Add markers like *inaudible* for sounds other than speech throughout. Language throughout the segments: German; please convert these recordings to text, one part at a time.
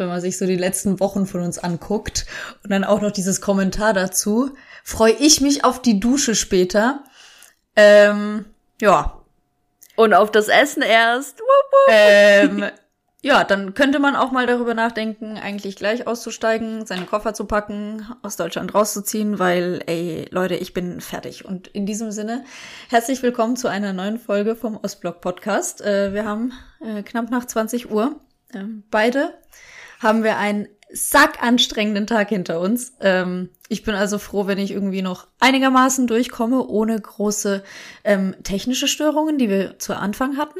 wenn man sich so die letzten Wochen von uns anguckt. Und dann auch noch dieses Kommentar dazu. Freue ich mich auf die Dusche später. Ähm, ja. Und auf das Essen erst. Wupp, wupp. Ähm, ja, dann könnte man auch mal darüber nachdenken, eigentlich gleich auszusteigen, seine Koffer zu packen, aus Deutschland rauszuziehen, weil, ey, Leute, ich bin fertig. Und in diesem Sinne, herzlich willkommen zu einer neuen Folge vom Ostblock Podcast. Äh, wir haben äh, knapp nach 20 Uhr. Äh, beide haben wir einen sackanstrengenden Tag hinter uns. Ähm, ich bin also froh, wenn ich irgendwie noch einigermaßen durchkomme, ohne große ähm, technische Störungen, die wir zu Anfang hatten.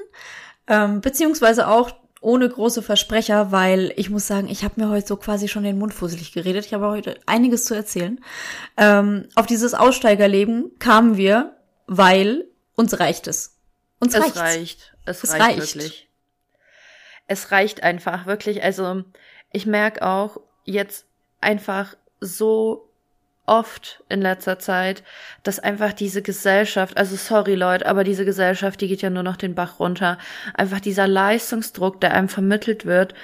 Ähm, beziehungsweise auch ohne große Versprecher, weil ich muss sagen, ich habe mir heute so quasi schon den Mund fusselig geredet. Ich habe heute einiges zu erzählen. Ähm, auf dieses Aussteigerleben kamen wir, weil uns reicht es. Uns es reicht's. reicht. Es, es reicht, reicht wirklich. Es reicht einfach wirklich. Also ich merke auch jetzt einfach so oft in letzter Zeit, dass einfach diese Gesellschaft, also sorry Leute, aber diese Gesellschaft, die geht ja nur noch den Bach runter. Einfach dieser Leistungsdruck, der einem vermittelt wird.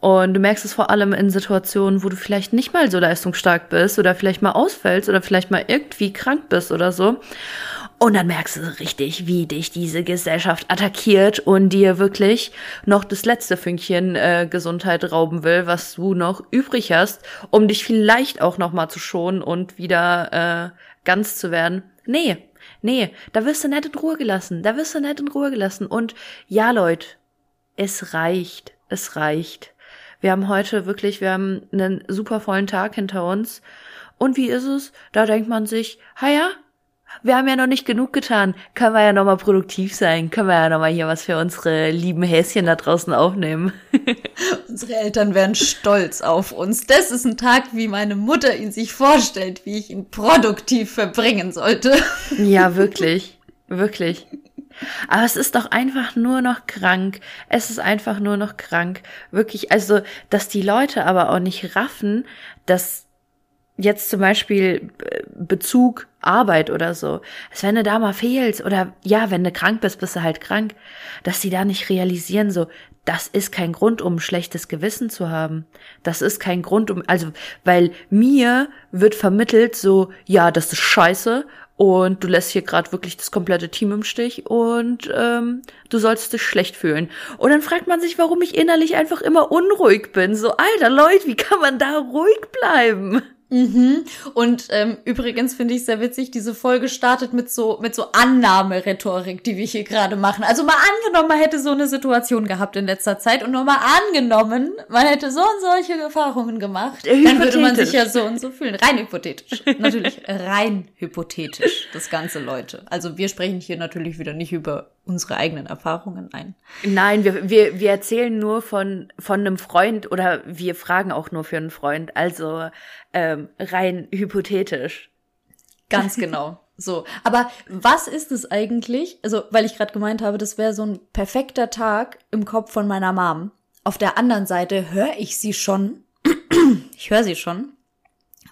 Und du merkst es vor allem in Situationen, wo du vielleicht nicht mal so leistungsstark bist oder vielleicht mal ausfällst oder vielleicht mal irgendwie krank bist oder so. Und dann merkst du richtig, wie dich diese Gesellschaft attackiert und dir wirklich noch das letzte Fünkchen äh, Gesundheit rauben will, was du noch übrig hast, um dich vielleicht auch noch mal zu schonen und wieder äh, ganz zu werden. Nee, nee, da wirst du nicht in Ruhe gelassen. Da wirst du nicht in Ruhe gelassen. Und ja, Leute, es reicht. Es reicht. Wir haben heute wirklich, wir haben einen super vollen Tag hinter uns. Und wie ist es? Da denkt man sich, ha ja, wir haben ja noch nicht genug getan. Können wir ja noch mal produktiv sein. Können wir ja noch mal hier was für unsere lieben Häschen da draußen aufnehmen. *laughs* unsere Eltern wären stolz auf uns. Das ist ein Tag, wie meine Mutter ihn sich vorstellt, wie ich ihn produktiv verbringen sollte. *laughs* Ja, wirklich. Wirklich. Aber es ist doch einfach nur noch krank. Es ist einfach nur noch krank. Wirklich, also, dass die Leute aber auch nicht raffen, dass jetzt zum Beispiel äh, Bezug Arbeit oder so, als wenn du da mal fehlst oder ja, wenn du krank bist, bist du halt krank, dass sie da nicht realisieren, so, das ist kein Grund, um schlechtes Gewissen zu haben. Das ist kein Grund, um, also, weil mir wird vermittelt so, ja, das ist scheiße und du lässt hier gerade wirklich das komplette Team im Stich und ähm, du sollst dich schlecht fühlen. Und dann fragt man sich, warum ich innerlich einfach immer unruhig bin. So, alter Leute, wie kann man da ruhig bleiben? Mhm. Und ähm, übrigens finde ich sehr witzig, diese Folge startet mit so mit so Annahmerhetorik, die wir hier gerade machen. Also mal angenommen, man hätte so eine Situation gehabt in letzter Zeit und nur mal angenommen, man hätte so und solche Erfahrungen gemacht, dann würde man sich ja so und so fühlen. Rein hypothetisch. natürlich rein hypothetisch, das ganze Leute. Also wir sprechen hier natürlich wieder nicht über unsere eigenen Erfahrungen ein. Nein, wir, wir, wir erzählen nur von, von einem Freund oder wir fragen auch nur für einen Freund. Also ähm, rein hypothetisch. Ganz genau. So, aber was ist es eigentlich? Also, weil ich gerade gemeint habe, das wäre so ein perfekter Tag im Kopf von meiner Mom. Auf der anderen Seite höre ich sie schon. *clears throat* ich höre sie schon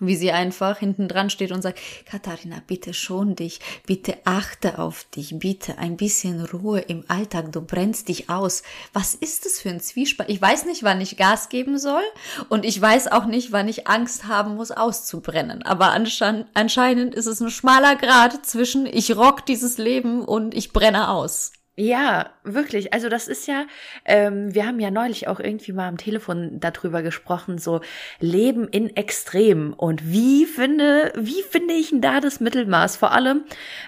wie sie einfach hinten dran steht und sagt, Katharina, bitte schon dich, bitte achte auf dich, bitte ein bisschen Ruhe im Alltag, du brennst dich aus. Was ist das für ein Zwiespalt? Ich weiß nicht, wann ich Gas geben soll und ich weiß auch nicht, wann ich Angst haben muss, auszubrennen. Aber anscheinend ist es ein schmaler Grad zwischen ich rock dieses Leben und ich brenne aus. Ja, wirklich. Also das ist ja, ähm, wir haben ja neulich auch irgendwie mal am Telefon darüber gesprochen, so Leben in Extremen und wie finde, wie finde ich denn da das Mittelmaß? Vor allem,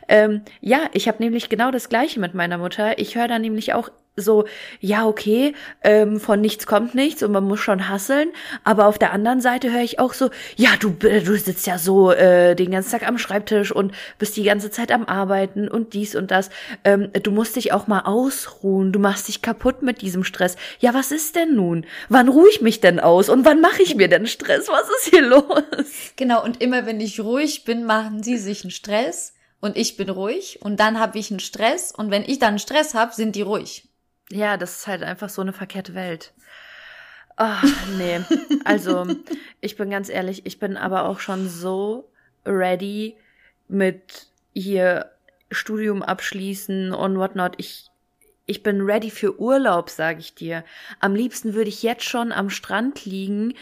ähm, ja, ich habe nämlich genau das Gleiche mit meiner Mutter. Ich höre da nämlich auch so, ja, okay, ähm, von nichts kommt nichts und man muss schon hasseln. Aber auf der anderen Seite höre ich auch so, ja, du, du sitzt ja so äh, den ganzen Tag am Schreibtisch und bist die ganze Zeit am Arbeiten und dies und das. Ähm, du musst dich auch mal ausruhen. Du machst dich kaputt mit diesem Stress. Ja, was ist denn nun? Wann ruhe ich mich denn aus? Und wann mache ich mir denn Stress? Was ist hier los? Genau, und immer wenn ich ruhig bin, machen sie sich einen Stress und ich bin ruhig und dann habe ich einen Stress und wenn ich dann Stress habe, sind die ruhig. Ja, das ist halt einfach so eine verkehrte Welt. Oh, nee. *laughs* Also, ich bin ganz ehrlich, ich bin aber auch schon so ready mit hier Studium abschließen und whatnot. Ich, ich bin ready für Urlaub, sage ich dir. Am liebsten würde ich jetzt schon am Strand liegen,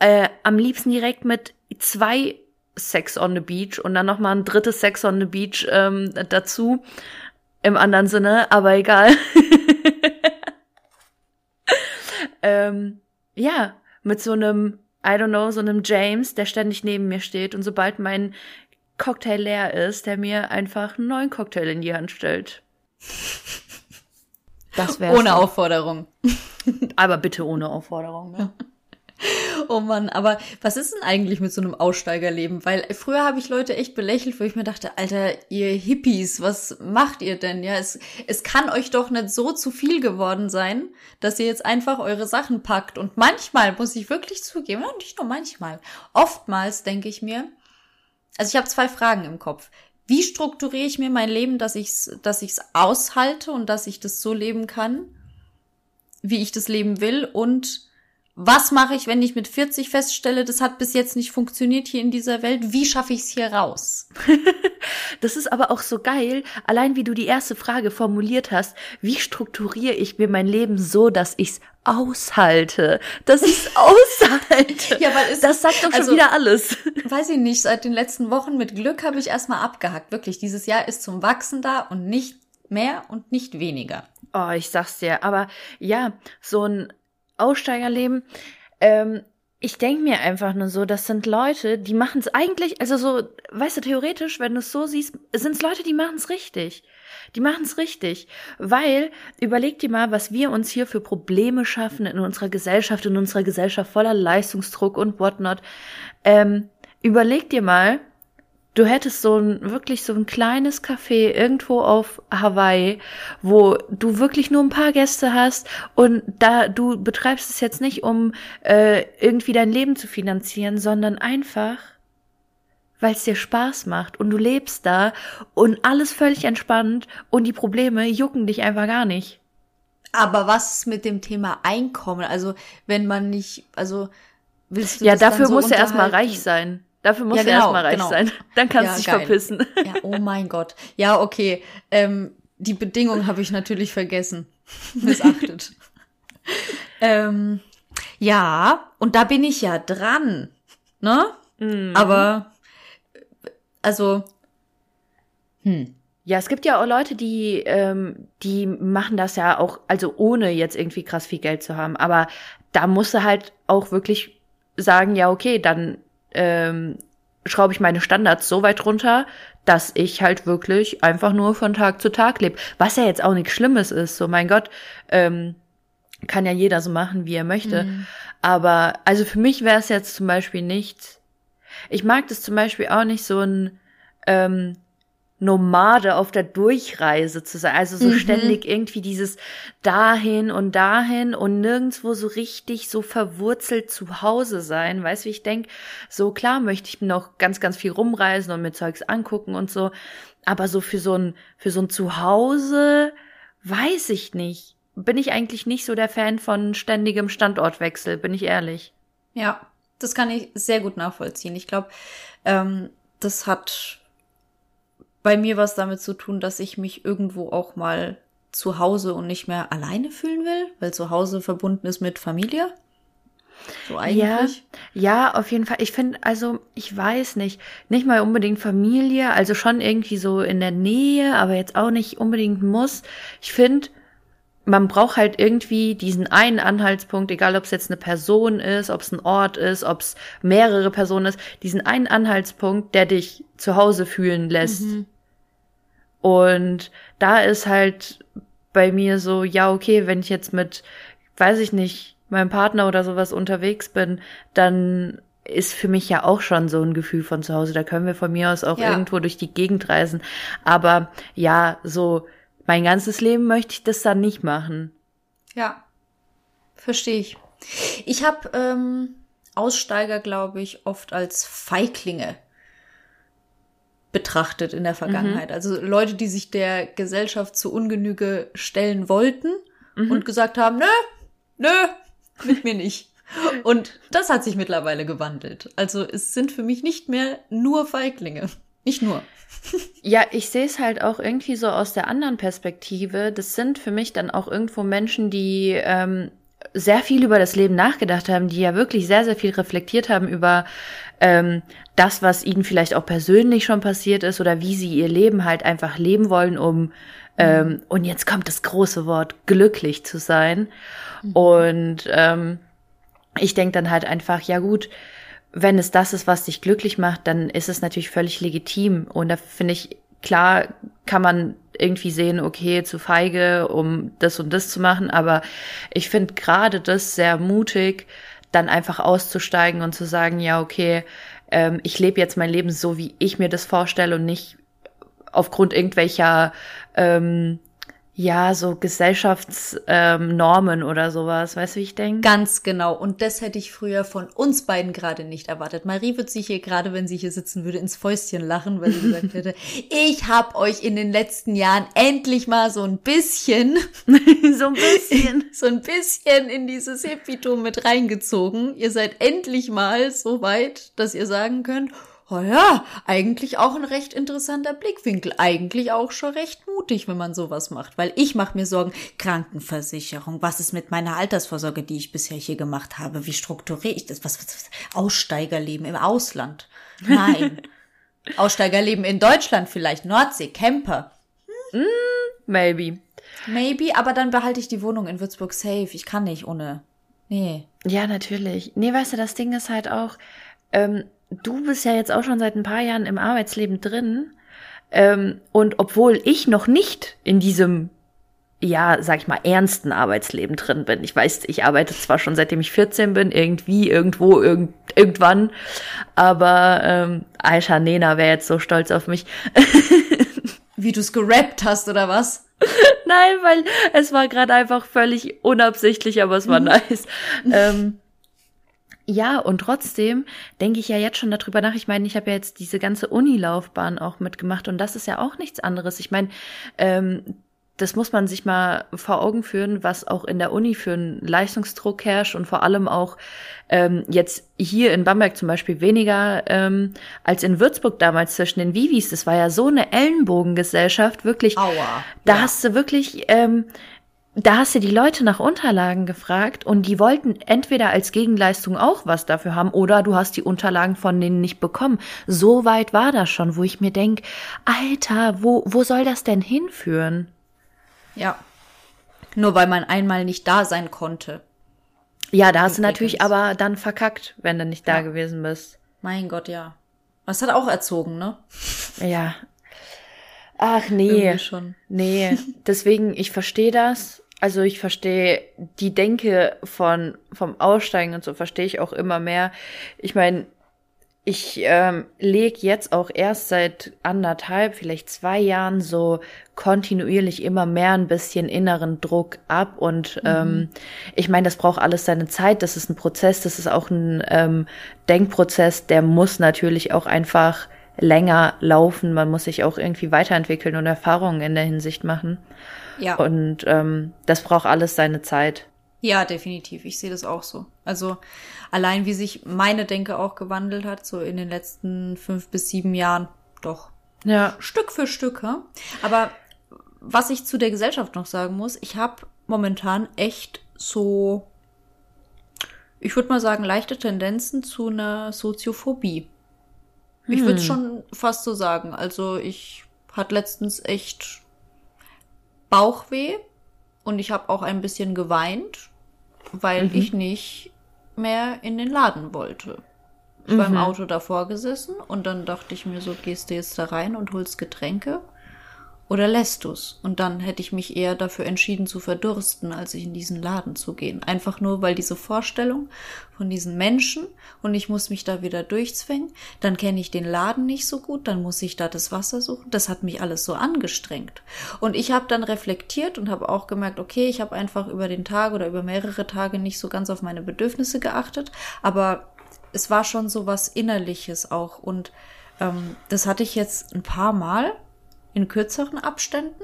äh, am liebsten direkt mit zwei Sex on the Beach und dann noch mal ein drittes Sex on the Beach ähm, dazu im anderen Sinne, aber egal. *laughs* ähm, ja, mit so einem, I don't know, so einem James, der ständig neben mir steht und sobald mein Cocktail leer ist, der mir einfach einen neuen Cocktail in die Hand stellt. Das wäre ohne Aufforderung. Aber bitte ohne Aufforderung. Ne? Oh Mann, aber was ist denn eigentlich mit so einem Aussteigerleben? Weil früher habe ich Leute echt belächelt, wo ich mir dachte, Alter, ihr Hippies, was macht ihr denn? Ja, es, es kann euch doch nicht so zu viel geworden sein, dass ihr jetzt einfach eure Sachen packt. Und manchmal muss ich wirklich zugeben, nicht nur manchmal, oftmals denke ich mir, also ich habe zwei Fragen im Kopf. Wie strukturiere ich mir mein Leben, dass ich's, dass ich's aushalte und dass ich das so leben kann, wie ich das leben will? Und was mache ich, wenn ich mit 40 feststelle, das hat bis jetzt nicht funktioniert hier in dieser Welt? Wie schaffe ich es hier raus? *laughs* das ist aber auch so geil, allein wie du die erste Frage formuliert hast. Wie strukturiere ich mir mein Leben so, dass ich es aushalte? Dass ich es *laughs* aushalte. ja, weil es, das sagt doch schon also, wieder alles. *laughs* Weiß ich nicht, seit den letzten Wochen mit Glück habe ich erstmal abgehackt. Wirklich, dieses Jahr ist zum Wachsen da und nicht mehr und nicht weniger. Oh, ich sag's dir. Aber ja, so ein Aussteigerleben. Ähm, ich denke mir einfach nur so, das sind Leute, die machen es eigentlich, also so, weißt du, theoretisch, wenn du es so siehst, sind es Leute, die machen es richtig. Die machen es richtig. Weil, überleg dir mal, was wir uns hier für Probleme schaffen in unserer Gesellschaft, in unserer Gesellschaft voller Leistungsdruck und whatnot. Ähm, überleg dir mal, du hättest so ein, wirklich so ein kleines Café irgendwo auf Hawaii, wo du wirklich nur ein paar Gäste hast und da du betreibst es jetzt nicht, um äh, irgendwie dein Leben zu finanzieren, sondern einfach, weil es dir Spaß macht und du lebst da und alles völlig entspannt und die Probleme jucken dich einfach gar nicht. Aber was mit dem Thema Einkommen? Also, wenn man nicht, also willst du Ja, dafür so musst du erstmal reich sein. Dafür musst ja, genau, du erstmal reich genau. sein. Dann kannst ja, du dich geil. verpissen. Ja, oh mein Gott. Ja, okay. Ähm, die Bedingung habe ich natürlich vergessen. *laughs* Missachtet. ähm, ja, und da bin ich ja dran. Ne? Mhm. Aber, also, hm. Ja, es gibt ja auch Leute, die, ähm, die machen das ja auch, also ohne jetzt irgendwie krass viel Geld zu haben. Aber da musst du halt auch wirklich sagen, ja, okay, dann ähm, schraube ich meine Standards so weit runter, dass ich halt wirklich einfach nur von Tag zu Tag lebe. Was ja jetzt auch nichts Schlimmes ist. So, mein Gott, ähm, kann ja jeder so machen, wie er möchte. Mhm. Aber also für mich wäre es jetzt zum Beispiel nichts. Ich mag das zum Beispiel auch nicht so ein ähm, Nomade auf der Durchreise zu sein. Also so mhm. ständig irgendwie dieses dahin und dahin und nirgendwo so richtig so verwurzelt zu Hause sein. Weißt du, wie ich denk? So klar möchte ich noch ganz, ganz viel rumreisen und mir Zeugs angucken und so. Aber so für so ein, für so ein Zuhause weiß ich nicht. Bin ich eigentlich nicht so der Fan von ständigem Standortwechsel, bin ich ehrlich. Ja, das kann ich sehr gut nachvollziehen. Ich glaube, ähm, das hat bei mir was damit zu tun, dass ich mich irgendwo auch mal zu Hause und nicht mehr alleine fühlen will, weil zu Hause verbunden ist mit Familie. So eigentlich. Ja, ja, auf jeden Fall. Ich finde, also, ich weiß nicht, nicht mal unbedingt Familie, also schon irgendwie so in der Nähe, aber jetzt auch nicht unbedingt muss. Ich finde, man braucht halt irgendwie diesen einen Anhaltspunkt, egal ob es jetzt eine Person ist, ob es ein Ort ist, ob es mehrere Personen ist, diesen einen Anhaltspunkt, der dich zu Hause fühlen lässt. Mhm. Und da ist halt bei mir so, ja, okay, wenn ich jetzt mit, weiß ich nicht, meinem Partner oder sowas unterwegs bin, dann ist für mich ja auch schon so ein Gefühl von zu Hause. Da können wir von mir aus auch ja. irgendwo durch die Gegend reisen. Aber ja, so mein ganzes Leben möchte ich das dann nicht machen. Ja, verstehe ich. Ich habe ähm, Aussteiger, glaube ich, oft als Feiglinge betrachtet in der Vergangenheit. Mhm. Also Leute, die sich der Gesellschaft zu Ungenüge stellen wollten mhm. und gesagt haben, nö, nö, mit mir nicht. Und das hat sich mittlerweile gewandelt. Also es sind für mich nicht mehr nur Feiglinge. Nicht nur. Ja, ich sehe es halt auch irgendwie so aus der anderen Perspektive. Das sind für mich dann auch irgendwo Menschen, die ähm, sehr viel über das Leben nachgedacht haben, die ja wirklich sehr, sehr viel reflektiert haben über ähm, das, was ihnen vielleicht auch persönlich schon passiert ist oder wie sie ihr Leben halt einfach leben wollen, um ähm, und jetzt kommt das große Wort glücklich zu sein. Mhm. Und ähm, ich denke dann halt einfach, ja gut, wenn es das ist, was dich glücklich macht, dann ist es natürlich völlig legitim. Und da finde ich, klar kann man irgendwie sehen, okay, zu feige, um das und das zu machen. Aber ich finde gerade das sehr mutig, dann einfach auszusteigen und zu sagen, ja, okay, ähm, ich lebe jetzt mein Leben so, wie ich mir das vorstelle und nicht aufgrund irgendwelcher ähm, ja, so Gesellschaftsnormen ähm, oder sowas, weißt du, wie ich denke? Ganz genau. Und das hätte ich früher von uns beiden gerade nicht erwartet. Marie wird sich hier gerade, wenn sie hier sitzen würde, ins Fäustchen lachen, weil sie gesagt hätte, *laughs* ich hab euch in den letzten Jahren endlich mal so ein bisschen, *laughs* so ein bisschen, *laughs* so ein bisschen in dieses Hippitum mit reingezogen. Ihr seid endlich mal so weit, dass ihr sagen könnt, oh ja, eigentlich auch ein recht interessanter Blickwinkel. Eigentlich auch schon recht mutig, wenn man sowas macht. Weil ich mache mir Sorgen, Krankenversicherung, was ist mit meiner Altersvorsorge, die ich bisher hier gemacht habe? Wie strukturiere ich das? Was, was, was Aussteigerleben im Ausland? Nein. *laughs* Aussteigerleben in Deutschland vielleicht, Nordsee, Camper. Hm? Mm, maybe. Maybe, aber dann behalte ich die Wohnung in Würzburg safe. Ich kann nicht ohne. Nee. Ja, natürlich. Nee, weißt du, das Ding ist halt auch, ähm, du bist ja jetzt auch schon seit ein paar Jahren im Arbeitsleben drin. Ähm, und obwohl ich noch nicht in diesem, ja, sag ich mal, ernsten Arbeitsleben drin bin. Ich weiß, ich arbeite zwar schon seitdem ich 14 bin, irgendwie, irgendwo, irgend, irgendwann. Aber ähm, Aisha Nena wäre jetzt so stolz auf mich. *laughs* Wie du es gerappt hast, oder was? Nein, weil es war gerade einfach völlig unabsichtlich, aber es war mhm. nice. ähm, ja, und trotzdem denke ich ja jetzt schon darüber nach. Ich meine, ich habe ja jetzt diese ganze Unilaufbahn auch mitgemacht und das ist ja auch nichts anderes. Ich meine, ähm, das muss man sich mal vor Augen führen, was auch in der Uni für einen Leistungsdruck herrscht und vor allem auch ähm, jetzt hier in Bamberg zum Beispiel weniger ähm, als in Würzburg damals zwischen den Vivis. Das war ja so eine Ellenbogengesellschaft, wirklich. Aua. Da ja. hast du wirklich ähm, da hast du die Leute nach Unterlagen gefragt und die wollten entweder als Gegenleistung auch was dafür haben oder du hast die Unterlagen von denen nicht bekommen. So weit war das schon, wo ich mir denk, Alter, wo, wo soll das denn hinführen? Ja. Nur weil man einmal nicht da sein konnte. Ja, da hast du natürlich aber dann verkackt, wenn du nicht da ja. gewesen bist. Mein Gott, ja. Was hat auch erzogen, ne? Ja. Ach nee. Schon. Nee, deswegen ich verstehe das also ich verstehe die Denke von vom Aussteigen und so verstehe ich auch immer mehr. Ich meine, ich ähm, lege jetzt auch erst seit anderthalb, vielleicht zwei Jahren so kontinuierlich immer mehr ein bisschen inneren Druck ab. Und mhm. ähm, ich meine, das braucht alles seine Zeit. Das ist ein Prozess, das ist auch ein ähm, Denkprozess, der muss natürlich auch einfach länger laufen. Man muss sich auch irgendwie weiterentwickeln und Erfahrungen in der Hinsicht machen. Ja. Und ähm, das braucht alles seine Zeit. Ja, definitiv. Ich sehe das auch so. Also allein wie sich meine Denke auch gewandelt hat, so in den letzten fünf bis sieben Jahren, doch. Ja. Stück für Stück, ja? Aber was ich zu der Gesellschaft noch sagen muss, ich habe momentan echt so, ich würde mal sagen, leichte Tendenzen zu einer Soziophobie. Hm. Ich würde schon fast so sagen. Also ich hatte letztens echt Bauchweh und ich habe auch ein bisschen geweint, weil mhm. ich nicht mehr in den Laden wollte. Ich mhm. war im mhm. Auto davor gesessen und dann dachte ich mir so, gehst du jetzt da rein und holst Getränke? Oder lässt du's? Und dann hätte ich mich eher dafür entschieden zu verdursten, als ich in diesen Laden zu gehen. Einfach nur, weil diese Vorstellung von diesen Menschen und ich muss mich da wieder durchzwängen, dann kenne ich den Laden nicht so gut, dann muss ich da das Wasser suchen. Das hat mich alles so angestrengt. Und ich habe dann reflektiert und habe auch gemerkt, okay, ich habe einfach über den Tag oder über mehrere Tage nicht so ganz auf meine Bedürfnisse geachtet, aber es war schon so was Innerliches auch und ähm, das hatte ich jetzt ein paar Mal in kürzeren Abständen.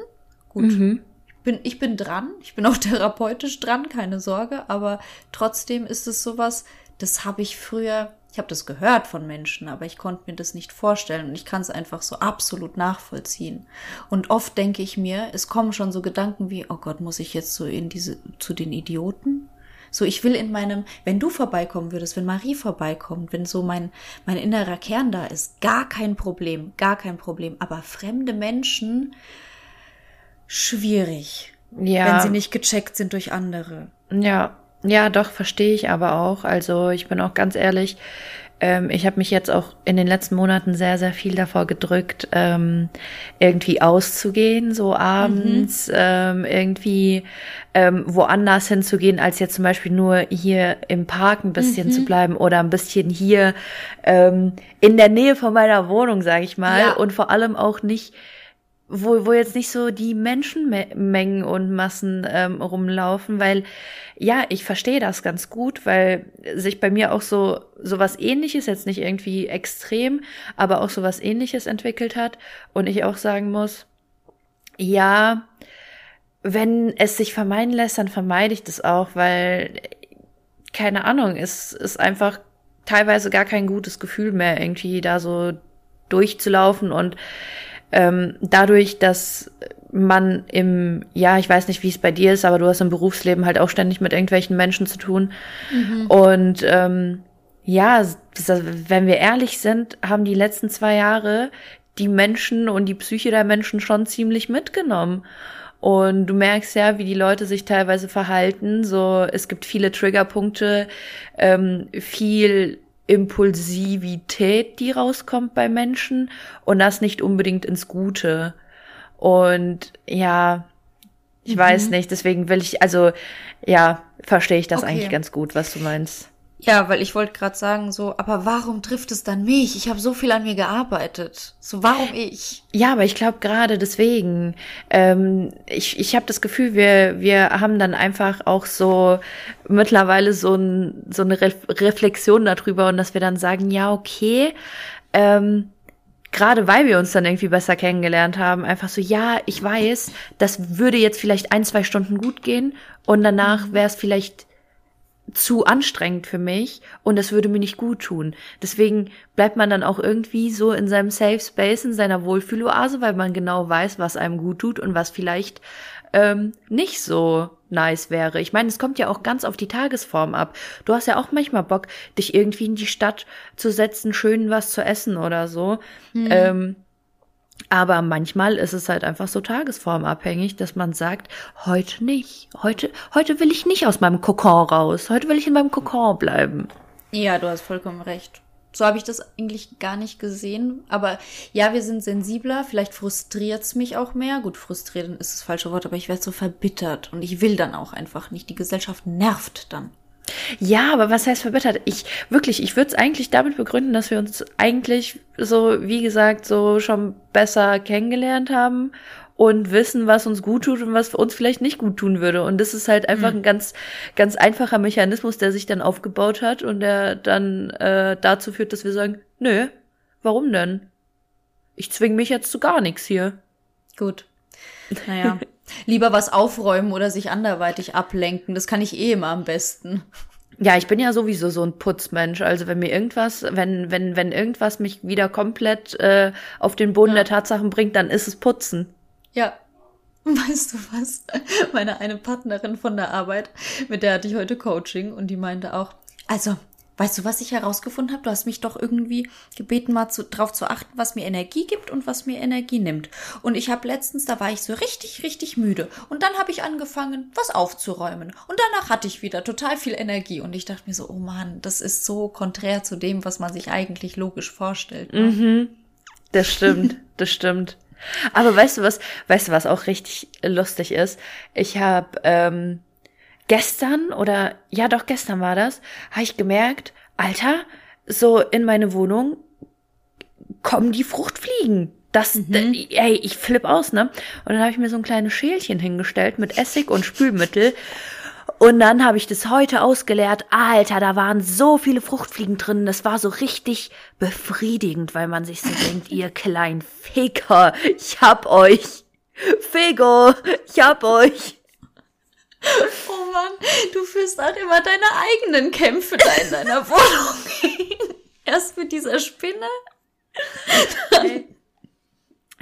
Gut. Mhm. Ich bin, ich bin dran. Ich bin auch *laughs* therapeutisch dran, keine Sorge. Aber trotzdem ist es sowas, das habe ich früher Ich habe das gehört von Menschen, aber ich konnte mir das nicht vorstellen und ich kann es einfach so absolut nachvollziehen. Und oft denke ich mir, es kommen schon so Gedanken wie, oh Gott, muss ich jetzt so in diese, zu den Idioten? So, ich will in meinem, wenn du vorbeikommen würdest, wenn Marie vorbeikommt, wenn so mein, mein innerer Kern da ist, gar kein Problem, gar kein Problem. Aber fremde Menschen, schwierig. Ja. Wenn sie nicht gecheckt sind durch andere. Ja, ja, doch, verstehe ich aber auch. Also ich bin auch ganz ehrlich, ähm, ich habe mich jetzt auch in den letzten Monaten sehr, sehr viel davor gedrückt, ähm, irgendwie auszugehen, so abends, mhm. ähm, irgendwie ähm, woanders hinzugehen, als jetzt zum Beispiel nur hier im Park ein bisschen mhm. zu bleiben oder ein bisschen hier ähm, in der Nähe von meiner Wohnung, sage ich mal. Ja. Und vor allem auch nicht wo, wo jetzt nicht so die Menschenmengen und Massen ähm, rumlaufen, weil ja, ich verstehe das ganz gut, weil sich bei mir auch so so was ähnliches, jetzt nicht irgendwie extrem, aber auch so was ähnliches entwickelt hat. Und ich auch sagen muss, ja, wenn es sich vermeiden lässt, dann vermeide ich das auch, weil keine Ahnung, es ist einfach teilweise gar kein gutes Gefühl mehr, irgendwie da so durchzulaufen und ähm, dadurch, dass man im, ja, ich weiß nicht, wie es bei dir ist, aber du hast im Berufsleben halt auch ständig mit irgendwelchen Menschen zu tun. Mhm. Und ähm, ja, wenn wir ehrlich sind, haben die letzten zwei Jahre die Menschen und die Psyche der Menschen schon ziemlich mitgenommen. Und du merkst ja, wie die Leute sich teilweise verhalten. So, es gibt viele Triggerpunkte, ähm, viel Impulsivität, die rauskommt bei Menschen und das nicht unbedingt ins Gute. Und ja, ich mhm. weiß nicht, deswegen will ich, also ja, verstehe ich das okay. eigentlich ganz gut, was du meinst. Ja, weil ich wollte gerade sagen, so, aber warum trifft es dann mich? Ich habe so viel an mir gearbeitet. So, warum ich? Ja, aber ich glaube gerade deswegen. Ähm, ich ich habe das Gefühl, wir, wir haben dann einfach auch so mittlerweile so, ein, so eine Re Reflexion darüber und dass wir dann sagen, ja, okay, ähm, gerade weil wir uns dann irgendwie besser kennengelernt haben, einfach so, ja, ich weiß, das würde jetzt vielleicht ein, zwei Stunden gut gehen und danach wäre es vielleicht zu anstrengend für mich und das würde mir nicht gut tun. Deswegen bleibt man dann auch irgendwie so in seinem Safe Space, in seiner Wohlfühloase, weil man genau weiß, was einem gut tut und was vielleicht ähm, nicht so nice wäre. Ich meine, es kommt ja auch ganz auf die Tagesform ab. Du hast ja auch manchmal Bock, dich irgendwie in die Stadt zu setzen, schön was zu essen oder so. Mhm. Ähm, aber manchmal ist es halt einfach so tagesformabhängig, dass man sagt, heute nicht. Heute, heute will ich nicht aus meinem Kokon raus. Heute will ich in meinem Kokon bleiben. Ja, du hast vollkommen recht. So habe ich das eigentlich gar nicht gesehen. Aber ja, wir sind sensibler. Vielleicht frustriert es mich auch mehr. Gut, frustriert ist das falsche Wort, aber ich werde so verbittert. Und ich will dann auch einfach nicht. Die Gesellschaft nervt dann. Ja, aber was heißt verbittert? Ich wirklich, ich würde es eigentlich damit begründen, dass wir uns eigentlich so, wie gesagt, so schon besser kennengelernt haben und wissen, was uns gut tut und was uns vielleicht nicht gut tun würde. Und das ist halt einfach mhm. ein ganz, ganz einfacher Mechanismus, der sich dann aufgebaut hat und der dann äh, dazu führt, dass wir sagen, nö, warum denn? Ich zwing mich jetzt zu gar nichts hier. Gut. Naja. *laughs* Lieber was aufräumen oder sich anderweitig ablenken. Das kann ich eh immer am besten. Ja, ich bin ja sowieso so ein Putzmensch. Also wenn mir irgendwas, wenn, wenn, wenn irgendwas mich wieder komplett äh, auf den Boden ja. der Tatsachen bringt, dann ist es Putzen. Ja. *laughs* Weißt du was? Meine eine Partnerin von der Arbeit, mit der hatte ich heute Coaching und die meinte auch, also Weißt du, was ich herausgefunden habe? Du hast mich doch irgendwie gebeten, mal zu, drauf zu achten, was mir Energie gibt und was mir Energie nimmt. Und ich habe letztens, da war ich so richtig, richtig müde. Und dann habe ich angefangen, was aufzuräumen. Und danach hatte ich wieder total viel Energie. Und ich dachte mir so, oh Mann, das ist so konträr zu dem, was man sich eigentlich logisch vorstellt. Ne? Mhm. Das stimmt, *laughs* das stimmt. Aber weißt du was, weißt du was auch richtig lustig ist? Ich habe ähm, gestern oder ja doch gestern war das, habe ich gemerkt, Alter, so in meine Wohnung kommen die Fruchtfliegen. Das, mhm. ey, ich flipp aus, ne? Und dann habe ich mir so ein kleines Schälchen hingestellt mit Essig und Spülmittel. Und dann habe ich das heute ausgeleert. Alter, da waren so viele Fruchtfliegen drin. Das war so richtig befriedigend, weil man sich so *laughs* denkt, ihr kleinen Ficker, ich hab euch. Figo, ich hab euch. *laughs* Oh Mann, du führst halt immer deine eigenen Kämpfe da in deiner *laughs* Wohnung. *laughs* Erst mit dieser Spinne.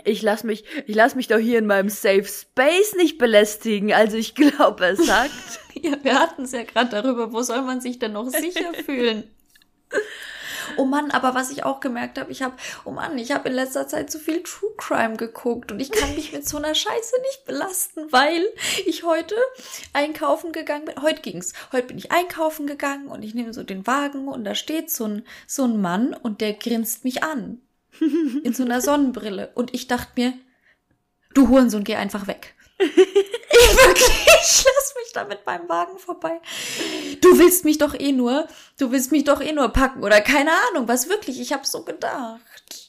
Ich lass mich, ich lass mich doch hier in meinem Safe Space nicht belästigen. Also ich glaube, er sagt. ja, wir hatten es ja gerade darüber, wo soll man sich denn noch sicher fühlen? Oh Mann, aber was ich auch gemerkt habe, ich habe, oh Mann, ich habe in letzter Zeit zu viel True Crime geguckt und ich kann mich mit so einer Scheiße nicht belasten, weil ich heute einkaufen gegangen bin. Heute ging's. Heute bin ich einkaufen gegangen und ich nehme so den Wagen und da steht so ein, so ein Mann und der grinst mich an. In so einer Sonnenbrille. Und ich dachte mir, du Hurensohn, geh einfach weg. ich wirklich, ich lass mich da mit meinem Wagen vorbei. Du willst mich doch eh nur, du willst mich doch eh nur packen oder keine Ahnung, was wirklich, ich hab so gedacht.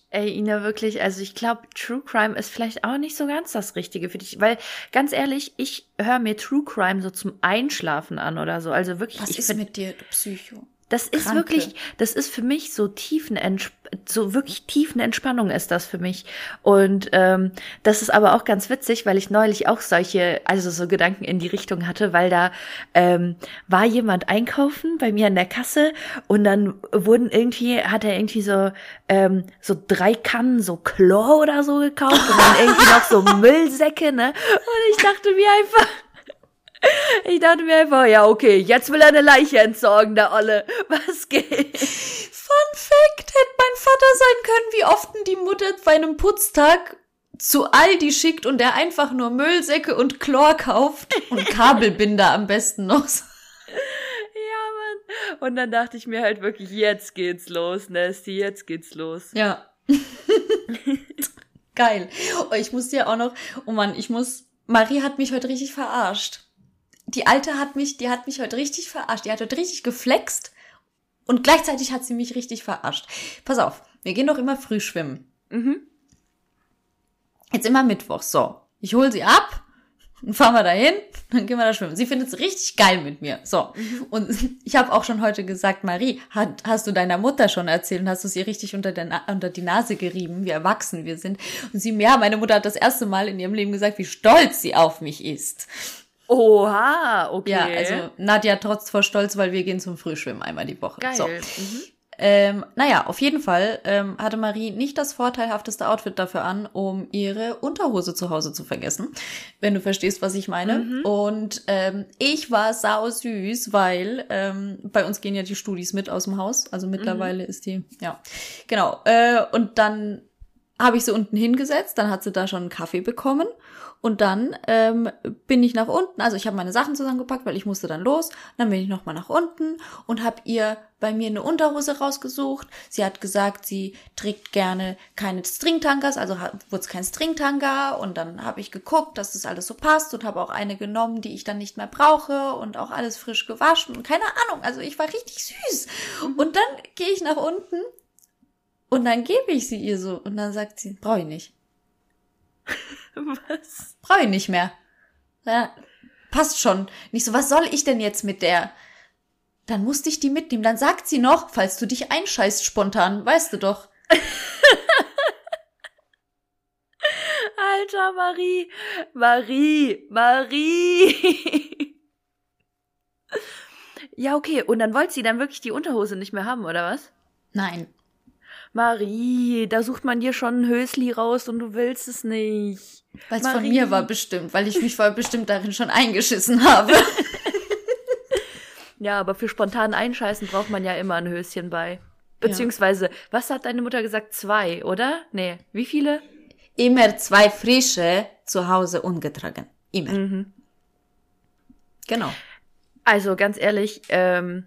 Ey, Ina, wirklich, also ich glaube, True Crime ist vielleicht auch nicht so ganz das Richtige für dich, weil ganz ehrlich, ich höre mir True Crime so zum Einschlafen an oder so, also wirklich. Was ich ist mit dir, du Psycho? Das ist Kranke. wirklich, das ist für mich so tiefen so wirklich tiefen Entspannung ist das für mich. Und ähm, das ist aber auch ganz witzig, weil ich neulich auch solche, also so Gedanken in die Richtung hatte, weil da ähm, war jemand einkaufen bei mir an der Kasse und dann wurden irgendwie, hat er irgendwie so ähm, so drei Kannen so Chlor oder so gekauft und dann *laughs* irgendwie noch so Müllsäcke, ne? Und ich dachte mir einfach *laughs* ich dachte mir einfach, ja, okay, jetzt will er eine Leiche entsorgen, der Olle. *laughs* Was geht? Fun Fact, hätte mein Vater sein können, wie oft die Mutter bei einem Putztag zu Aldi schickt und der einfach nur Müllsäcke und Chlor kauft und *laughs* Kabelbinder am besten noch. Ja, Mann. Und dann dachte ich mir halt wirklich, jetzt geht's los, Nasty, jetzt geht's los. Ja. Geil. Oh, ich muss dir auch noch, oh Mann, ich muss, Marie hat mich heute richtig verarscht die Alte hat mich, die hat mich heute richtig verarscht. Die hat heute richtig geflext und gleichzeitig hat sie mich richtig verarscht. Pass auf, wir gehen doch immer früh schwimmen. Mhm. Jetzt immer Mittwoch. So, ich hole sie ab, dann fahren wir dahin, dann gehen wir da schwimmen. Sie findet es richtig geil mit mir. So. Mhm. Und *laughs* ich habe auch schon heute gesagt, Marie, hat, hast du deiner Mutter schon erzählt und hast du sie richtig unter, der unter die Nase gerieben, wie erwachsen wir sind? Und sie, ja, meine Mutter hat das erste Mal in ihrem Leben gesagt, wie stolz sie auf mich ist. Oha, okay. Ja, also Nadja trotzt vor Stolz, weil wir gehen zum Frühschwimmen einmal die Woche. Geil. So. Mhm. Ähm, naja, auf jeden Fall ähm, hatte Marie nicht das vorteilhafteste Outfit dafür an, um ihre Unterhose zu Hause zu vergessen, wenn du verstehst, was ich meine. Mhm. Und ähm, ich war sau süß, weil ähm, bei uns gehen ja die Studis mit aus dem Haus. Also mittlerweile mhm. ist die, ja, genau. Äh, und dann habe ich sie unten hingesetzt, dann hat sie da schon einen Kaffee bekommen und dann ähm, bin ich nach unten, also ich habe meine Sachen zusammengepackt, weil ich musste dann los. Dann bin ich nochmal nach unten und habe ihr bei mir eine Unterhose rausgesucht. Sie hat gesagt, sie trägt gerne keine Stringtangas, also wurde es kein Stringtanga. Und dann habe ich geguckt, dass das alles so passt und habe auch eine genommen, die ich dann nicht mehr brauche und auch alles frisch gewaschen und keine Ahnung. Also ich war richtig süß. Mhm. Und dann gehe ich nach unten und dann gebe ich sie ihr so und dann sagt sie, brauche ich nicht. *laughs* Was? Brauche ich nicht mehr. Ja, passt schon. Nicht so, was soll ich denn jetzt mit der? Dann musste ich die mitnehmen. Dann sagt sie noch, falls du dich einscheißt spontan, weißt du doch. *laughs* Alter Marie, Marie, Marie. *laughs* ja, okay. Und dann wollte sie dann wirklich die Unterhose nicht mehr haben, oder was? Nein. Marie, da sucht man dir schon ein Hösli raus und du willst es nicht. Weil es von mir war bestimmt, weil ich mich voll bestimmt darin schon eingeschissen habe. *laughs* ja, aber für spontan Einscheißen braucht man ja immer ein Höschen bei. Beziehungsweise, ja. was hat deine Mutter gesagt? Zwei, oder? Nee, wie viele? Immer zwei frische zu Hause ungetragen. Immer. Mhm. Genau. Also ganz ehrlich, ähm,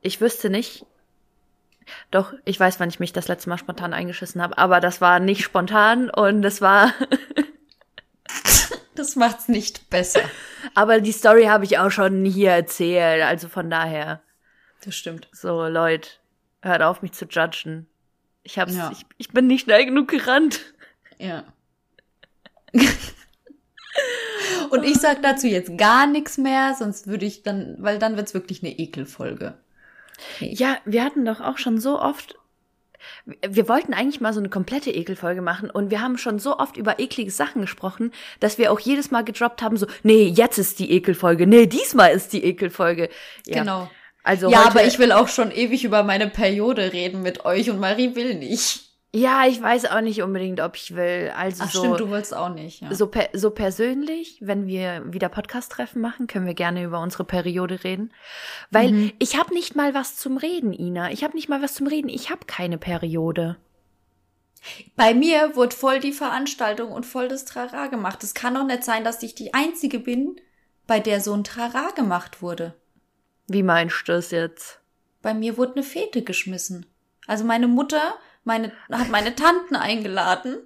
ich wüsste nicht, doch, ich weiß, wann ich mich das letzte Mal spontan eingeschissen habe, aber das war nicht spontan und das war. *laughs* das macht's nicht besser. Aber die Story habe ich auch schon hier erzählt, also von daher. Das stimmt. So, Leute, hört auf, mich zu judgen. Ich hab's, ja. ich, ich bin nicht schnell genug gerannt. Ja. Und ich sag dazu jetzt gar nichts mehr, sonst würde ich dann, weil dann wird's wirklich eine Ekelfolge. Ja, wir hatten doch auch schon so oft wir wollten eigentlich mal so eine komplette Ekelfolge machen und wir haben schon so oft über eklige Sachen gesprochen, dass wir auch jedes Mal gedroppt haben, so, nee, jetzt ist die Ekelfolge, nee, diesmal ist die Ekelfolge. Ja. Genau. Also ja, aber ich will auch schon ewig über meine Periode reden mit euch und Marie will nicht. Ja, ich weiß auch nicht unbedingt, ob ich will. Also Ach, so, stimmt, du willst auch nicht. Ja. So, per, so persönlich, wenn wir wieder Podcast-Treffen machen, können wir gerne über unsere Periode reden. Weil mhm. ich habe nicht mal was zum Reden, Ina. Ich habe nicht mal was zum Reden. Ich habe keine Periode. Bei mir wurde voll die Veranstaltung und voll das Trara gemacht. Es kann doch nicht sein, dass ich die Einzige bin, bei der so ein Trara gemacht wurde. Wie meinst du das jetzt? Bei mir wurde eine Fete geschmissen. Also meine Mutter meine, hat meine Tanten eingeladen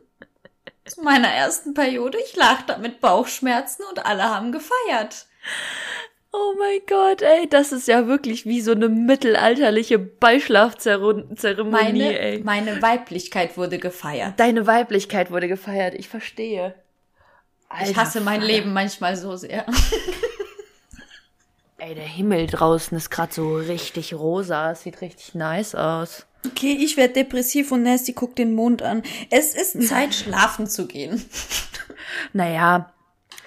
zu meiner ersten Periode. Ich lag da mit Bauchschmerzen und alle haben gefeiert. Oh mein Gott, ey, das ist ja wirklich wie so eine mittelalterliche Beischlafzeremonie, meine, ey. Meine Weiblichkeit wurde gefeiert. Deine Weiblichkeit wurde gefeiert, ich verstehe. Alter, ich hasse mein Vater. Leben manchmal so sehr. ey, der Himmel draußen ist gerade so richtig rosa, es sieht richtig nice aus. Okay, ich werde depressiv und Nasty guckt den Mond an. Es ist *laughs* Zeit, schlafen zu gehen. *laughs* Naja,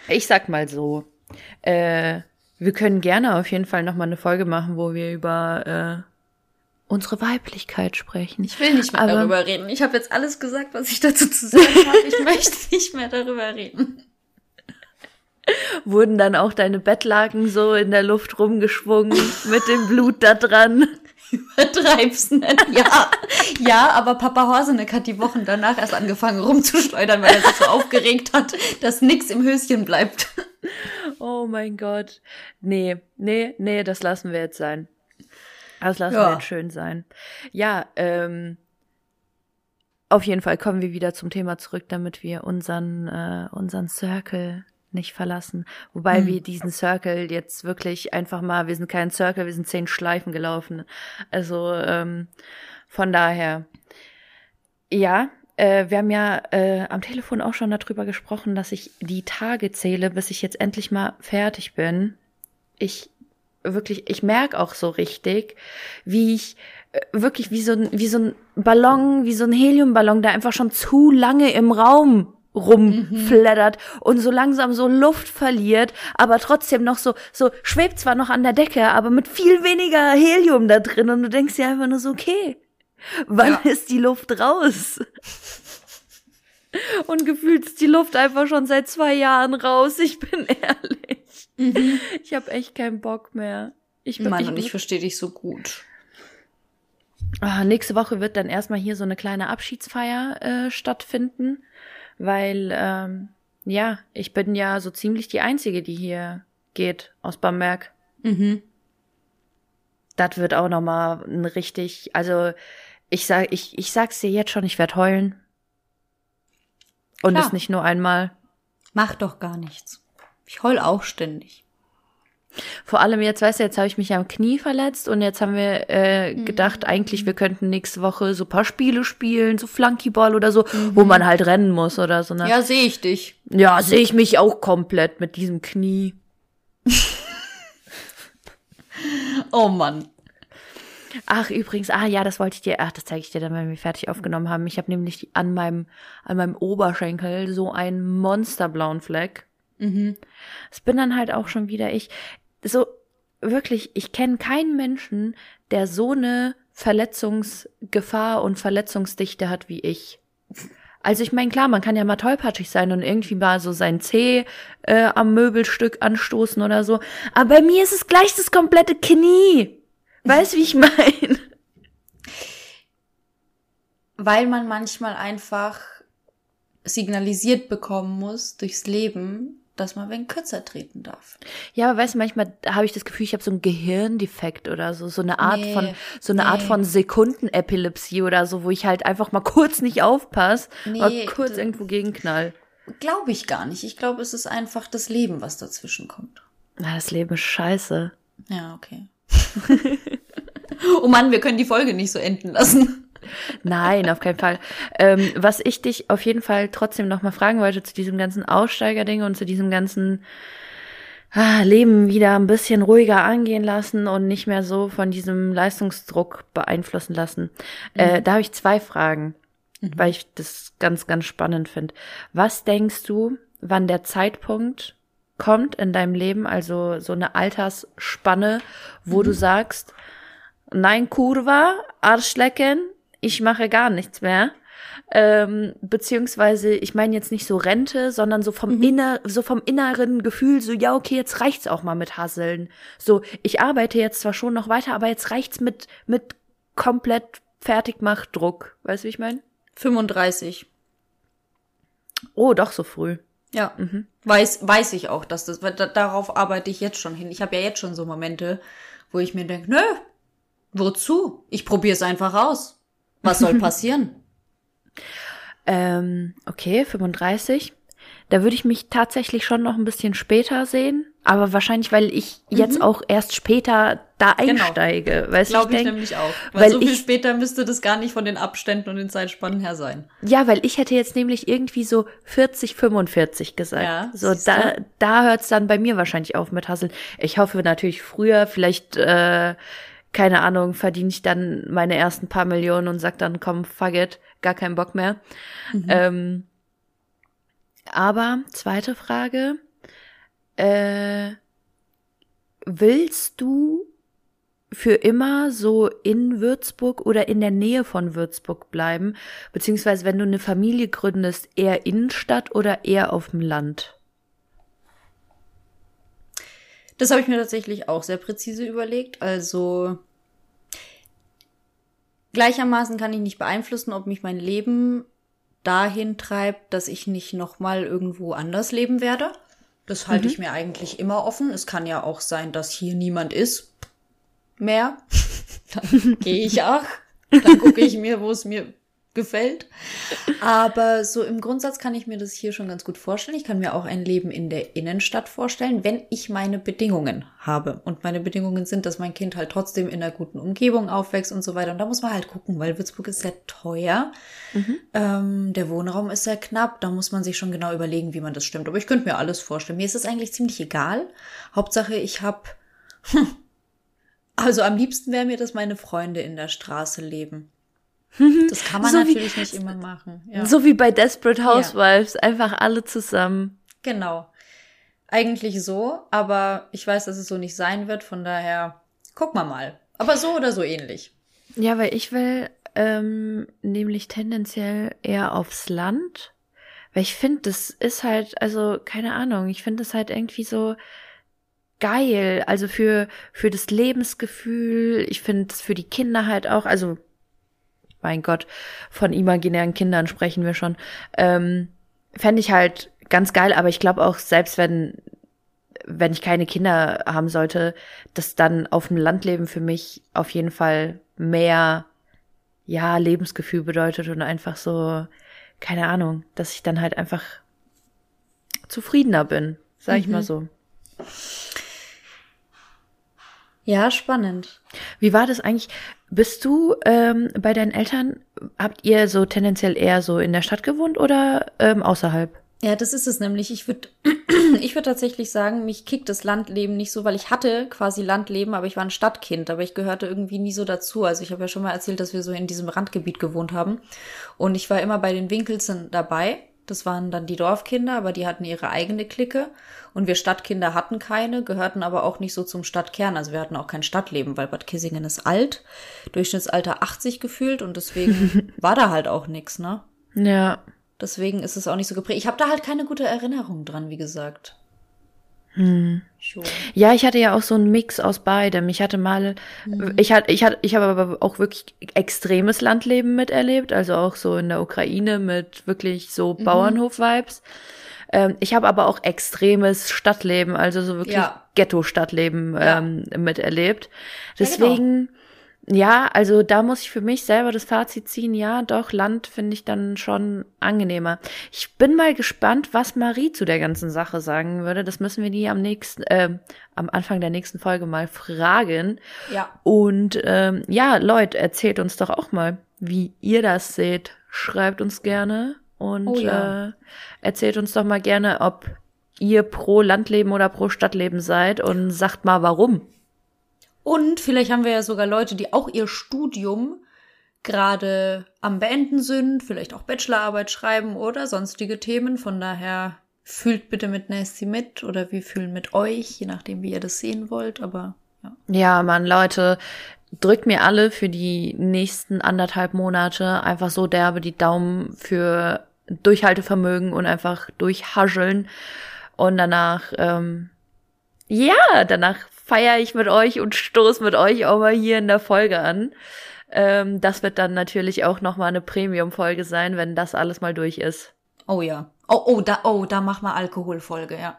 ich sag mal so. Äh, wir können gerne auf jeden Fall nochmal eine Folge machen, wo wir über äh, unsere Weiblichkeit sprechen. Ich will nicht mehr Aber, darüber reden. Ich habe jetzt alles gesagt, was ich dazu zu sagen habe. Ich *laughs* möchte nicht mehr darüber reden. Wurden dann auch deine Bettlaken so in der Luft rumgeschwungen mit dem Blut da dran? Übertreib's nicht. *laughs* Ja, ja, aber Papa Horseneck hat die Wochen danach erst angefangen rumzuschleudern, weil er sich so aufgeregt hat, dass nix im Höschen bleibt. Oh mein Gott. Nee, nee, nee, das lassen wir jetzt sein. Das lassen ja. wir jetzt schön sein. Ja, ähm, auf jeden Fall kommen wir wieder zum Thema zurück, damit wir unseren, äh, unseren Circle nicht verlassen. Wobei mhm. wir diesen Circle jetzt wirklich einfach mal, wir sind kein Circle, wir sind zehn Schleifen gelaufen. Also ähm, von daher, ja, äh, wir haben ja äh, am Telefon auch schon darüber gesprochen, dass ich die Tage zähle, bis ich jetzt endlich mal fertig bin. Ich wirklich, ich merk auch so richtig, wie ich äh, wirklich wie so ein wie so ein Ballon, wie so ein Heliumballon, der einfach schon zu lange im Raum rumfleddert mhm. und so langsam so Luft verliert, aber trotzdem noch so, so schwebt zwar noch an der Decke, aber mit viel weniger Helium da drin und du denkst dir einfach nur so, okay, wann ja. ist die Luft raus? *laughs* Und gefühlt ist die Luft einfach schon seit zwei Jahren raus, ich bin *laughs* ehrlich. Mhm. Ich habe echt keinen Bock mehr. Ich, Mann, ich, und ich verstehe dich so gut. Ah, nächste Woche wird dann erstmal hier so eine kleine Abschiedsfeier äh, stattfinden weil ähm, ja, ich bin ja so ziemlich die Einzige, die hier geht aus Bamberg. Mhm. Das wird auch nochmal ein richtig, also ich sag, ich, ich sag's dir jetzt schon, ich werd heulen. Und Klar. das nicht nur einmal. Mach doch gar nichts. Ich heul auch ständig. Vor allem jetzt, weißt du, jetzt habe ich mich am Knie verletzt und jetzt haben wir äh, mhm. gedacht, eigentlich, wir könnten nächste Woche so paar Spiele spielen, so Flunkyball oder so, mhm. wo man halt rennen muss oder so. Ne? Ja, sehe ich dich. Ja, sehe ich mich auch komplett mit diesem Knie. *laughs* oh Mann. Ach, übrigens, ah ja, das wollte ich dir, ach, das zeige ich dir dann, wenn wir fertig aufgenommen haben. Ich habe nämlich an meinem, an meinem Oberschenkel so einen monsterblauen Fleck. Mhm. Es bin dann halt auch schon wieder ich so wirklich, ich kenne keinen Menschen, der so eine Verletzungsgefahr und Verletzungsdichte hat wie ich. Also ich meine, klar, man kann ja mal tollpatschig sein und irgendwie mal so sein Zeh äh, am Möbelstück anstoßen oder so. Aber bei mir ist es gleich das komplette Knie. Weißt wie ich meine? Weil man manchmal einfach signalisiert bekommen muss durchs Leben, dass man wenn kürzer treten darf. Ja, aber weißt du, manchmal habe ich das Gefühl, ich habe so einen Gehirndefekt oder so, so eine Art nee, von, so eine nee. Art von Sekundenepilepsie oder so, wo ich halt einfach mal kurz nicht aufpasse, nee, mal kurz irgendwo gegenknall. Glaube ich gar nicht. Ich glaube, es ist einfach das Leben, was dazwischen kommt. Na, das Leben ist scheiße. Ja, okay. *laughs* oh Mann, wir können die Folge nicht so enden lassen. Nein, auf keinen Fall. Ähm, was ich dich auf jeden Fall trotzdem noch mal fragen wollte zu diesem ganzen Aussteigerding und zu diesem ganzen ah, Leben wieder ein bisschen ruhiger angehen lassen und nicht mehr so von diesem Leistungsdruck beeinflussen lassen. Äh, mhm. Äh, da habe ich zwei Fragen, mhm. weil ich das ganz, ganz spannend finde. Was denkst du, wann der Zeitpunkt kommt in deinem Leben, also so eine Altersspanne, wo mhm. du sagst, nein, Kurva, Arschlecken, ich mache gar nichts mehr. Ähm, beziehungsweise, ich meine jetzt nicht so Rente, sondern so vom mhm. inner, so vom inneren Gefühl, so, ja, okay, jetzt reicht's auch mal mit Hasseln. So, ich arbeite jetzt zwar schon noch weiter, aber jetzt reicht's mit, mit komplett Fertigmachdruck. Weißt du, wie ich meine? 35. Oh, doch so früh. Ja, mhm. weiß, weiß ich auch, dass das, da, darauf arbeite ich jetzt schon hin. Ich habe ja jetzt schon so Momente, wo ich mir denke, nö, wozu? Ich probiere es einfach aus. Was soll *laughs* passieren? ähm, okay, 35. Da würde ich mich tatsächlich schon noch ein bisschen später sehen, aber wahrscheinlich, weil ich mhm. jetzt auch erst später da genau. einsteige. Genau. Weißt Glaube ich, ich nämlich auch. Weil, weil so viel ich, später müsste das gar nicht von den Abständen und den Zeitspannen her sein. Ja, weil ich hätte jetzt nämlich irgendwie so 40, 45 gesagt. Ja, so da, da hört's dann bei mir wahrscheinlich auf mit Hasseln. Ich hoffe natürlich früher, vielleicht äh, keine Ahnung, verdiene ich dann meine ersten paar Millionen und sag dann, komm, fuck it, gar keinen Bock mehr. Mhm. Ähm, aber zweite Frage, äh, willst du für immer so in Würzburg oder in der Nähe von Würzburg bleiben? Beziehungsweise wenn du eine Familie gründest, eher Innenstadt oder eher auf dem Land? Das habe ich mir tatsächlich auch sehr präzise überlegt. Also gleichermaßen kann ich nicht beeinflussen, ob mich mein Leben dahin treibt, dass ich nicht noch mal irgendwo anders leben werde. Das halte mhm. ich mir eigentlich immer offen. Es kann ja auch sein, dass hier niemand ist mehr. *laughs* Dann gehe ich auch. Dann gucke ich mir, wo es mir gefällt. Aber so im Grundsatz kann ich mir das hier schon ganz gut vorstellen. Ich kann mir auch ein Leben in der Innenstadt vorstellen, wenn ich meine Bedingungen habe. Und meine Bedingungen sind, dass mein Kind halt trotzdem in einer guten Umgebung aufwächst und so weiter. Und da muss man halt gucken, weil Würzburg ist sehr teuer. Mhm. Ähm, der Wohnraum ist sehr knapp. Da muss man sich schon genau überlegen, wie man das stimmt. Aber ich könnte mir alles vorstellen. Mir ist es eigentlich ziemlich egal. Hauptsache, ich habe hm, *laughs* also am liebsten wäre mir, dass meine Freunde in der Straße leben. Das kann man so natürlich wie, nicht immer machen. Ja. So wie bei Desperate Housewives, ja. einfach alle zusammen. Genau. Eigentlich so, aber ich weiß, dass es so nicht sein wird, von daher guck mal mal. Aber so oder so ähnlich. Ja, weil ich will ähm, nämlich tendenziell eher aufs Land, weil ich finde, das ist halt, also keine Ahnung, ich finde das halt irgendwie so geil, also für für das Lebensgefühl. Ich finde es für die Kinder halt auch, also mein Gott, von imaginären Kindern sprechen wir schon. Ähm, Fände ich halt ganz geil, aber ich glaube auch, selbst wenn, wenn ich keine Kinder haben sollte, dass dann auf dem Landleben für mich auf jeden Fall mehr, ja, Lebensgefühl bedeutet und einfach so, keine Ahnung, dass ich dann halt einfach zufriedener bin, sag ich mhm. mal so. Ja, spannend. Wie war das eigentlich? Bist du ähm, bei deinen Eltern, habt ihr so tendenziell eher so in der Stadt gewohnt oder ähm, außerhalb? Ja, das ist es nämlich. Ich würde *clears throat* ich würde tatsächlich sagen, mich kickt das Landleben nicht so, weil ich hatte quasi Landleben, aber ich war ein Stadtkind, aber ich gehörte irgendwie nie so dazu. Also ich habe ja schon mal erzählt, dass wir so in diesem Randgebiet gewohnt haben und ich war immer bei den Winkelsen dabei das waren dann die Dorfkinder, aber die hatten ihre eigene Clique. Und wir Stadtkinder hatten keine, gehörten aber auch nicht so zum Stadtkern. Also wir hatten auch kein Stadtleben, weil Bad Kissingen ist alt, Durchschnittsalter 80 gefühlt und deswegen *laughs* war da halt auch nix, ne? Ja. Deswegen ist es auch nicht so geprägt. Ich habe da halt keine gute Erinnerung dran, wie gesagt. Hm. Ja, ich hatte ja auch so einen Mix aus beidem. Ich hatte mal, mhm. ich hatte, ich hatte, ich habe aber auch wirklich extremes Landleben miterlebt, also auch so in der Ukraine mit wirklich so mhm. Bauernhof-Vibes. Ähm, ich habe aber auch extremes Stadtleben, also so wirklich ja. Ghetto-Stadtleben ja. ähm, miterlebt. Deswegen. Ja, genau ja, also da muss ich für mich selber das Fazit ziehen. Ja, doch, Land finde ich dann schon angenehmer. Ich bin mal gespannt, was Marie zu der ganzen Sache sagen würde. Das müssen wir die am nächsten, äh, am Anfang der nächsten Folge mal fragen. Ja. Und ähm, ja, Leute, erzählt uns doch auch mal, wie ihr das seht. Schreibt uns gerne und oh, ja. äh, erzählt uns doch mal gerne, ob ihr pro Landleben oder pro Stadtleben seid und sagt mal warum. Und vielleicht haben wir ja sogar Leute, die auch ihr Studium gerade am Beenden sind, vielleicht auch Bachelorarbeit schreiben oder sonstige Themen. Von daher fühlt bitte mit Nasty mit oder wir fühlen mit euch, je nachdem, wie ihr das sehen wollt, aber ja. Ja, Mann, Leute, drückt mir alle für die nächsten anderthalb Monate einfach so derbe die Daumen für Durchhaltevermögen und einfach durchhascheln. Und danach, ähm, ja, danach feiere ich mit euch und stoß mit euch auch mal hier in der Folge an. Ähm, das wird dann natürlich auch noch mal eine Premium-Folge sein, wenn das alles mal durch ist. Oh ja. Oh, oh, da, oh, da machen wir Alkoholfolge, ja.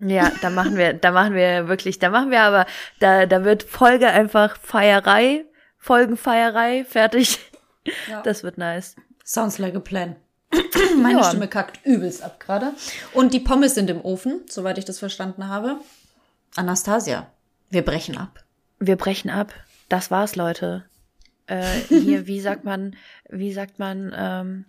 Ja, da machen wir, da machen wir wirklich, da machen wir aber, da, da wird Folge einfach Feierei, Folgenfeierei, fertig. Ja. Das wird nice. Sounds like a plan. *clears throat* Meine ja. Stimme kackt übelst ab gerade. Und die Pommes sind im Ofen, soweit ich das verstanden habe. Anastasia, wir brechen ab. Wir brechen ab. Das war's, Leute. Äh, hier, wie sagt man, wie sagt man, ähm,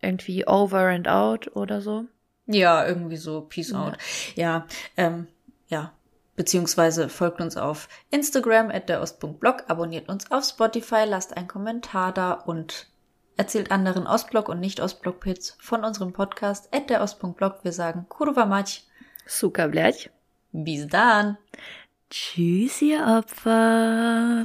irgendwie over and out oder so? Ja, irgendwie so Peace ja. out. Ja, ähm, ja. Beziehungsweise folgt uns auf Instagram at der Ostpunkt-Blog, abonniert uns auf Spotify, lasst einen Kommentar da und erzählt anderen Ostblock und nicht Ostblock-Pits von unserem Podcast at der Ostpunkt-Blog. Wir sagen Kurva Mać. Suka blech. Bis dann. Tschüss, ihr Opfer.